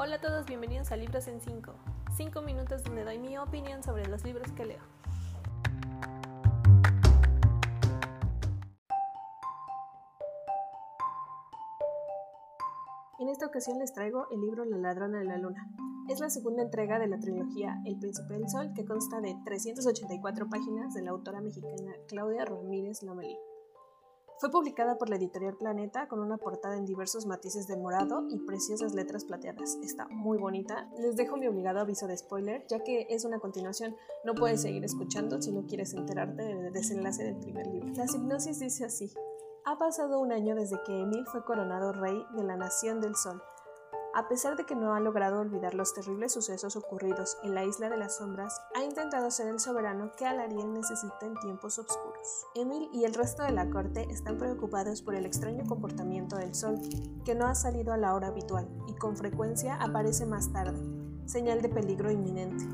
Hola a todos, bienvenidos a Libros en 5. 5 minutos donde doy mi opinión sobre los libros que leo. En esta ocasión les traigo el libro La ladrona de la luna. Es la segunda entrega de la trilogía El príncipe del sol que consta de 384 páginas de la autora mexicana Claudia Ramírez Lomelí. Fue publicada por la editorial Planeta con una portada en diversos matices de morado y preciosas letras plateadas. Está muy bonita. Les dejo mi obligado aviso de spoiler, ya que es una continuación. No puedes seguir escuchando si no quieres enterarte del desenlace del primer libro. La hipnosis dice así. Ha pasado un año desde que Emil fue coronado rey de la Nación del Sol. A pesar de que no ha logrado olvidar los terribles sucesos ocurridos en la Isla de las Sombras, ha intentado ser el soberano que Alariel necesita en tiempos oscuros. Emil y el resto de la corte están preocupados por el extraño comportamiento del Sol, que no ha salido a la hora habitual y con frecuencia aparece más tarde, señal de peligro inminente.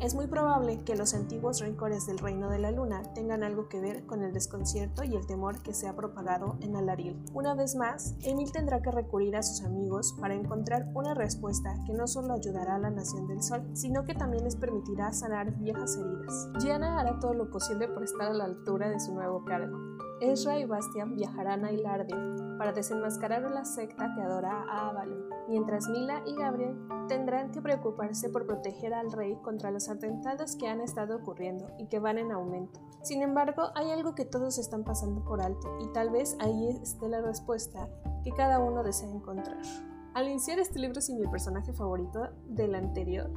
Es muy probable que los antiguos rencores del reino de la luna tengan algo que ver con el desconcierto y el temor que se ha propagado en Alariel. Una vez más, Emil tendrá que recurrir a sus amigos para encontrar una respuesta que no solo ayudará a la Nación del Sol, sino que también les permitirá sanar viejas heridas. Gianna hará todo lo posible por estar a la altura de su nuevo cargo. Ezra y Bastian viajarán a Hilardia para desenmascarar una secta que adora a Avalon, mientras Mila y Gabriel tendrán que preocuparse por proteger al rey contra los atentados que han estado ocurriendo y que van en aumento. Sin embargo, hay algo que todos están pasando por alto y tal vez ahí esté la respuesta que cada uno desea encontrar. Al iniciar este libro sin mi personaje favorito del anterior,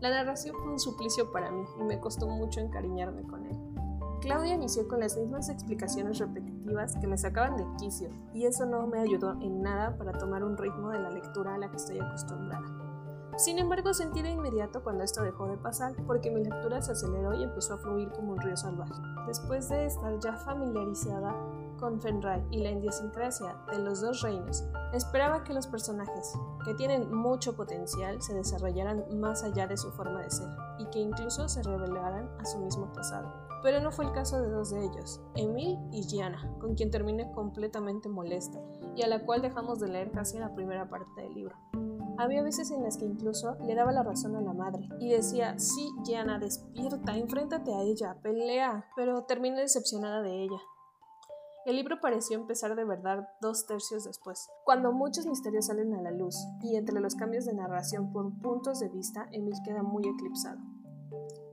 la narración fue un suplicio para mí y me costó mucho encariñarme con él. Claudia inició con las mismas explicaciones repetitivas que me sacaban de quicio, y eso no me ayudó en nada para tomar un ritmo de la lectura a la que estoy acostumbrada. Sin embargo, sentí de inmediato cuando esto dejó de pasar, porque mi lectura se aceleró y empezó a fluir como un río salvaje. Después de estar ya familiarizada con Fenray y la idiosincrasia de los dos reinos, esperaba que los personajes, que tienen mucho potencial, se desarrollaran más allá de su forma de ser, y que incluso se revelaran a su mismo pasado pero no fue el caso de dos de ellos, Emil y Gianna, con quien terminé completamente molesta y a la cual dejamos de leer casi en la primera parte del libro. Había veces en las que incluso le daba la razón a la madre y decía, sí, Gianna, despierta, enfréntate a ella, pelea, pero terminé decepcionada de ella. El libro pareció empezar de verdad dos tercios después, cuando muchos misterios salen a la luz y entre los cambios de narración por puntos de vista, Emil queda muy eclipsado.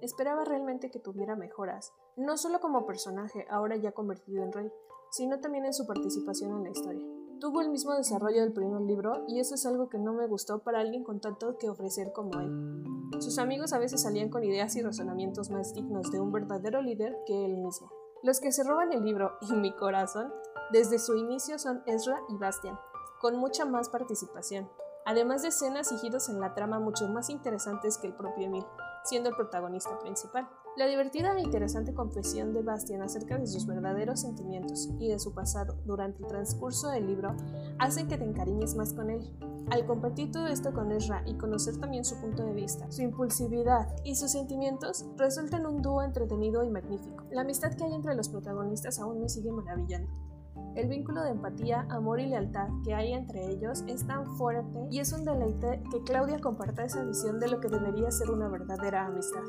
Esperaba realmente que tuviera mejoras, no solo como personaje, ahora ya convertido en rey, sino también en su participación en la historia. Tuvo el mismo desarrollo del primer libro y eso es algo que no me gustó para alguien con tanto que ofrecer como él. Sus amigos a veces salían con ideas y razonamientos más dignos de un verdadero líder que él mismo. Los que se roban el libro y mi corazón desde su inicio son Ezra y Bastian, con mucha más participación, además de escenas y giros en la trama mucho más interesantes que el propio Emil, siendo el protagonista principal. La divertida e interesante confesión de Bastian acerca de sus verdaderos sentimientos y de su pasado durante el transcurso del libro hacen que te encariñes más con él. Al compartir todo esto con Ezra y conocer también su punto de vista, su impulsividad y sus sentimientos, resulta en un dúo entretenido y magnífico. La amistad que hay entre los protagonistas aún me sigue maravillando. El vínculo de empatía, amor y lealtad que hay entre ellos es tan fuerte y es un deleite que Claudia comparta esa visión de lo que debería ser una verdadera amistad.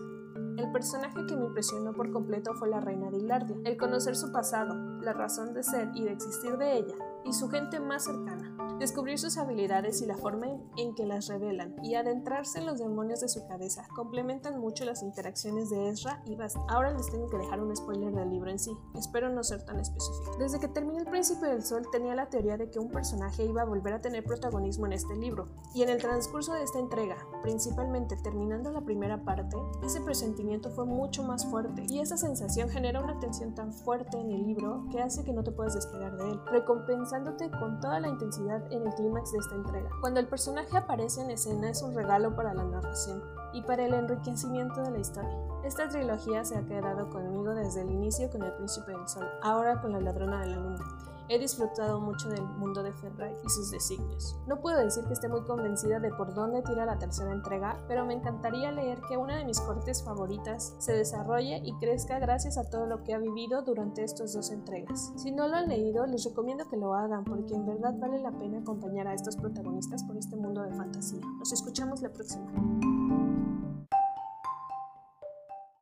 El personaje que me impresionó por completo fue la reina de Hilardia, el conocer su pasado, la razón de ser y de existir de ella, y su gente más cercana, descubrir sus habilidades y la forma en que las revelan, y adentrarse en los demonios de su cabeza, complementan mucho las interacciones de Ezra y Bast. Ahora les tengo que dejar un spoiler del libro en sí, espero no ser tan específico. Desde que terminé El Príncipe del Sol tenía la teoría de que un personaje iba a volver a tener protagonismo en este libro, y en el transcurso de esta entrega, principalmente terminando la primera parte, ese presentimiento fue mucho más fuerte y esa sensación genera una tensión tan fuerte en el libro que hace que no te puedas despegar de él, recompensándote con toda la intensidad en el clímax de esta entrega. Cuando el personaje aparece en escena es un regalo para la narración y para el enriquecimiento de la historia. Esta trilogía se ha quedado conmigo desde el inicio con El Príncipe del Sol, ahora con La Ladrona de la Luna He disfrutado mucho del mundo de Fenray y sus designios. No puedo decir que esté muy convencida de por dónde tira la tercera entrega, pero me encantaría leer que una de mis cortes favoritas se desarrolle y crezca gracias a todo lo que ha vivido durante estas dos entregas. Si no lo han leído, les recomiendo que lo hagan porque en verdad vale la pena acompañar a estos protagonistas por este mundo de fantasía. Nos escuchamos la próxima.